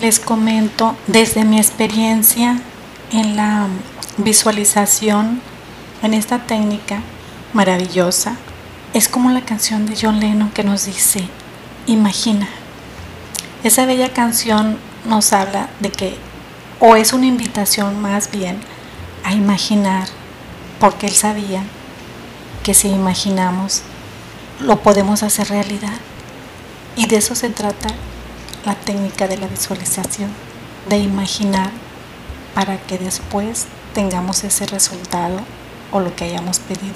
Les comento desde mi experiencia en la visualización, en esta técnica maravillosa, es como la canción de John Lennon que nos dice, imagina. Esa bella canción nos habla de que, o es una invitación más bien, a imaginar, porque él sabía que si imaginamos, lo podemos hacer realidad. Y de eso se trata la técnica de la visualización, de imaginar para que después tengamos ese resultado o lo que hayamos pedido.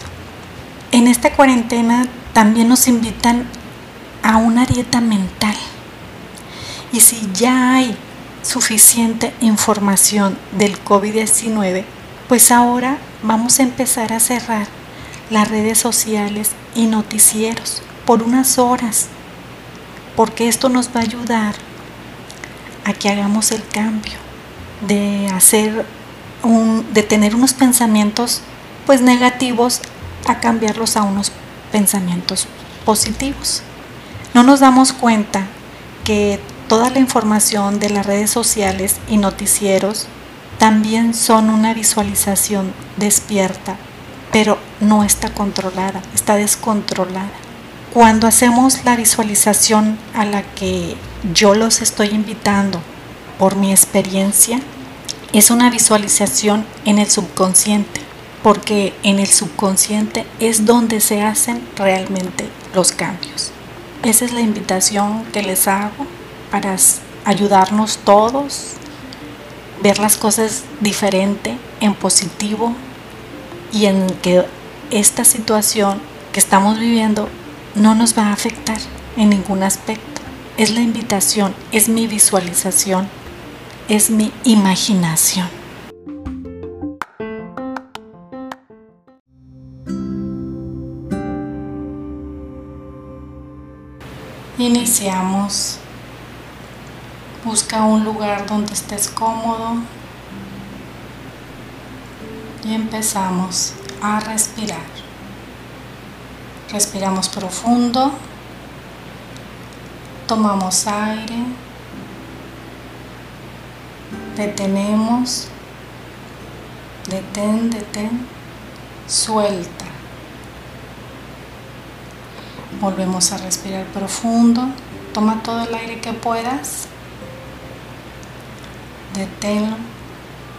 En esta cuarentena también nos invitan a una dieta mental. Y si ya hay suficiente información del COVID-19, pues ahora vamos a empezar a cerrar las redes sociales y noticieros por unas horas porque esto nos va a ayudar a que hagamos el cambio, de hacer de tener unos pensamientos pues negativos a cambiarlos a unos pensamientos positivos. No nos damos cuenta que toda la información de las redes sociales y noticieros también son una visualización despierta, pero no está controlada, está descontrolada. Cuando hacemos la visualización a la que yo los estoy invitando por mi experiencia, es una visualización en el subconsciente, porque en el subconsciente es donde se hacen realmente los cambios. Esa es la invitación que les hago para ayudarnos todos, ver las cosas diferente, en positivo y en que esta situación que estamos viviendo no nos va a afectar en ningún aspecto. Es la invitación, es mi visualización, es mi imaginación. Iniciamos. Busca un lugar donde estés cómodo y empezamos a respirar. Respiramos profundo. Tomamos aire. Detenemos. Detén, detén. Suelta. Volvemos a respirar profundo. Toma todo el aire que puedas. Deténlo.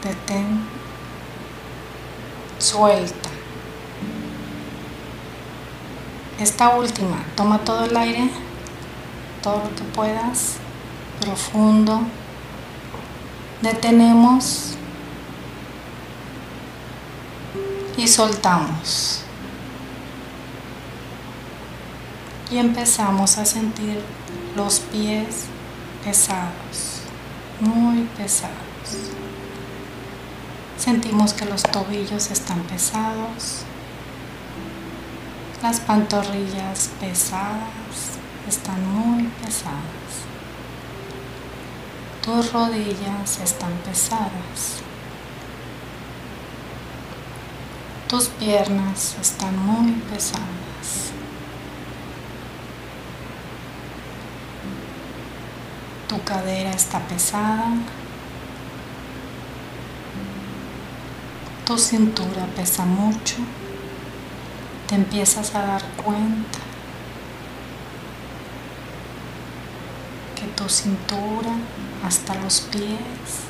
Detén. Suelta. Esta última, toma todo el aire, todo lo que puedas, profundo. Detenemos y soltamos. Y empezamos a sentir los pies pesados, muy pesados. Sentimos que los tobillos están pesados, las pantorrillas pesadas, están muy pesadas. Tus rodillas están pesadas. Tus piernas están muy pesadas. Tu cadera está pesada. Tu cintura pesa mucho te empiezas a dar cuenta que tu cintura hasta los pies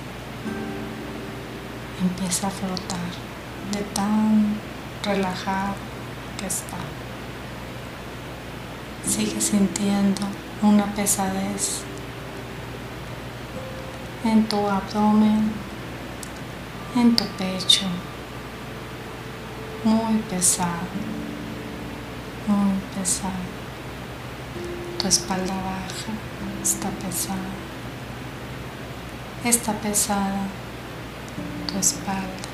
empieza a flotar de tan relajado que está. Sigue sintiendo una pesadez en tu abdomen, en tu pecho, muy pesado muy pesado. Tu espalda baja está pesada. Está pesada tu espalda.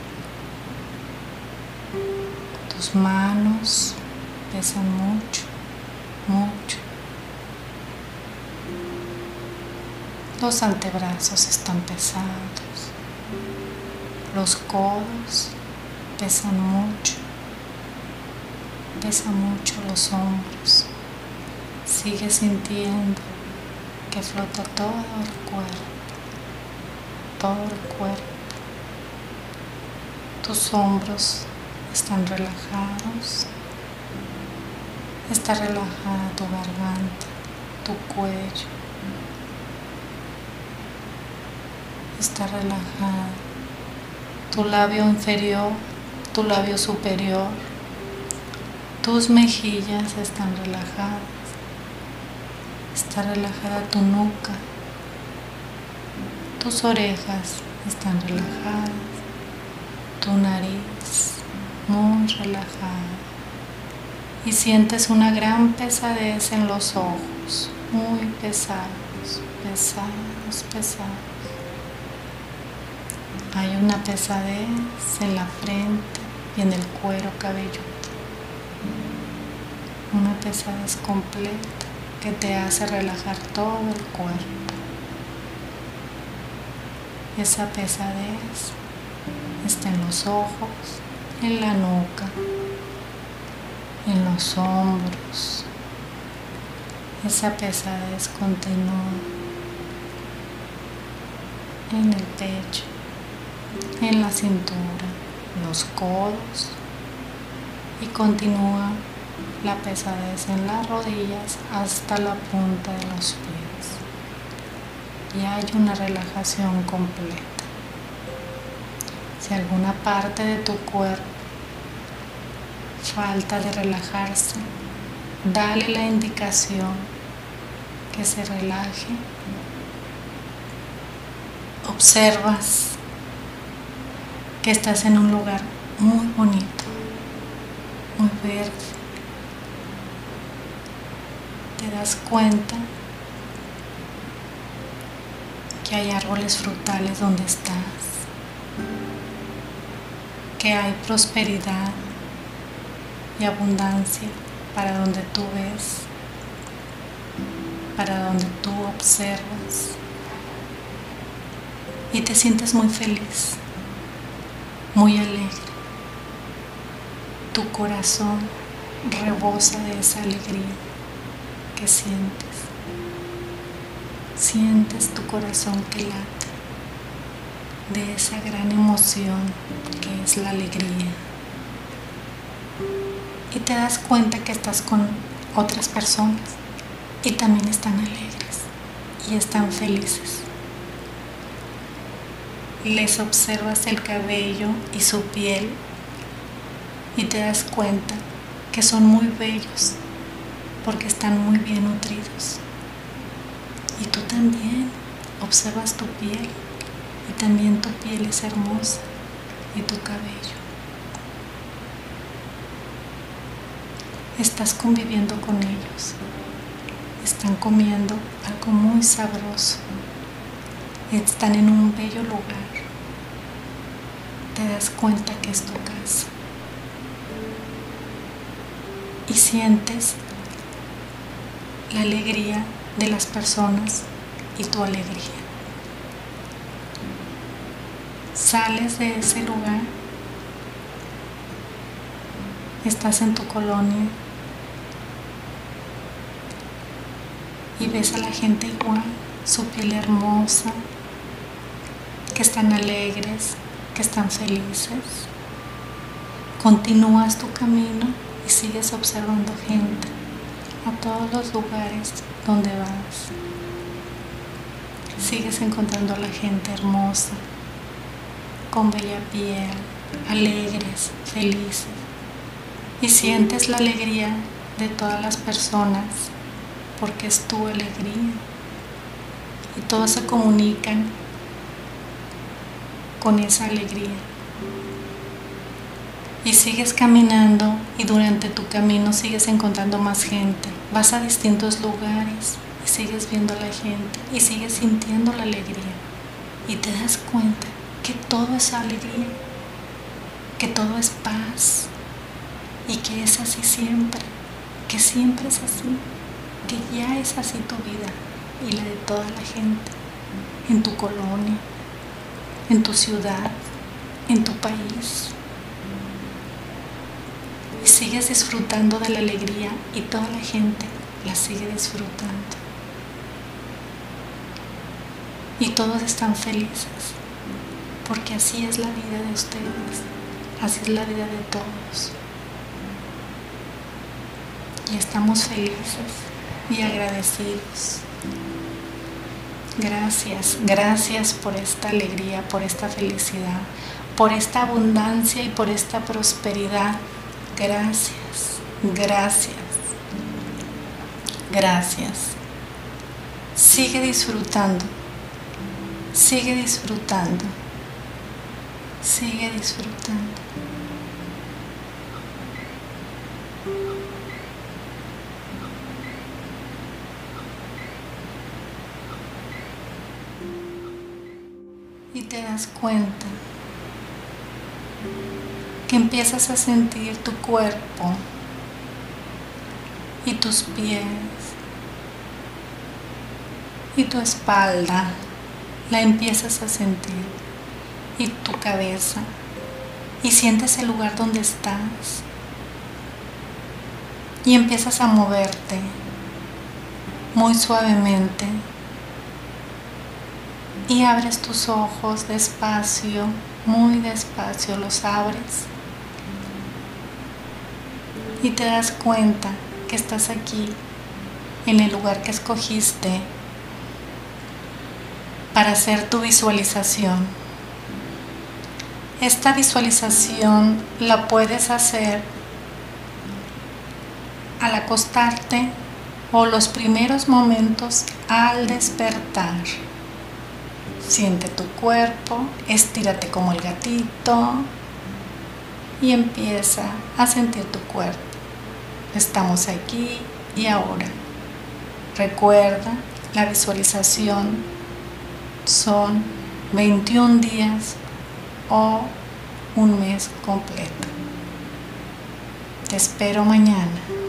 Tus manos pesan mucho, mucho. Los antebrazos están pesados. Los codos pesan mucho pesa mucho los hombros, Sigue sintiendo que flota todo el cuerpo, todo el cuerpo. Tus hombros están relajados. Está relajada tu garganta, tu cuello. Está relajada tu labio inferior, tu labio superior. Tus mejillas están relajadas. Está relajada tu nuca. Tus orejas están relajadas. Tu nariz muy relajada. Y sientes una gran pesadez en los ojos. Muy pesados, pesados, pesados. Hay una pesadez en la frente y en el cuero cabelludo. Una pesadez completa que te hace relajar todo el cuerpo. Esa pesadez está en los ojos, en la nuca, en los hombros. Esa pesadez continúa en el pecho, en la cintura, los codos y continúa la pesadez en las rodillas hasta la punta de los pies. Y hay una relajación completa. Si alguna parte de tu cuerpo falta de relajarse, dale la indicación que se relaje. Observas que estás en un lugar muy bonito, muy verde te cuenta que hay árboles frutales donde estás, que hay prosperidad y abundancia para donde tú ves, para donde tú observas y te sientes muy feliz, muy alegre. Tu corazón rebosa de esa alegría que sientes. Sientes tu corazón que late de esa gran emoción que es la alegría. Y te das cuenta que estás con otras personas y también están alegres y están felices. Les observas el cabello y su piel y te das cuenta que son muy bellos porque están muy bien nutridos. Y tú también observas tu piel y también tu piel es hermosa y tu cabello. Estás conviviendo con ellos. Están comiendo algo muy sabroso. Están en un bello lugar. Te das cuenta que es tu casa. Y sientes la alegría de las personas y tu alegría. Sales de ese lugar, estás en tu colonia y ves a la gente igual, su piel hermosa, que están alegres, que están felices. Continúas tu camino y sigues observando gente a todos los lugares donde vas. Sigues encontrando a la gente hermosa, con bella piel, alegres, felices. Y sientes la alegría de todas las personas porque es tu alegría. Y todos se comunican con esa alegría y sigues caminando y durante tu camino sigues encontrando más gente. Vas a distintos lugares y sigues viendo a la gente y sigues sintiendo la alegría. Y te das cuenta que todo es alegría, que todo es paz y que es así siempre, que siempre es así, que ya es así tu vida y la de toda la gente, en tu colonia, en tu ciudad, en tu país y sigues disfrutando de la alegría y toda la gente la sigue disfrutando. Y todos están felices, porque así es la vida de ustedes, así es la vida de todos. Y estamos felices y agradecidos. Gracias, gracias por esta alegría, por esta felicidad, por esta abundancia y por esta prosperidad. Gracias, gracias, gracias. Sigue disfrutando, sigue disfrutando, sigue disfrutando. y te das cuenta empiezas a sentir tu cuerpo y tus pies y tu espalda la empiezas a sentir y tu cabeza y sientes el lugar donde estás y empiezas a moverte muy suavemente y abres tus ojos despacio, muy despacio los abres y te das cuenta que estás aquí en el lugar que escogiste para hacer tu visualización. Esta visualización la puedes hacer al acostarte o los primeros momentos al despertar. Siente tu cuerpo, estírate como el gatito y empieza a sentir tu cuerpo. Estamos aquí y ahora. Recuerda, la visualización son 21 días o un mes completo. Te espero mañana.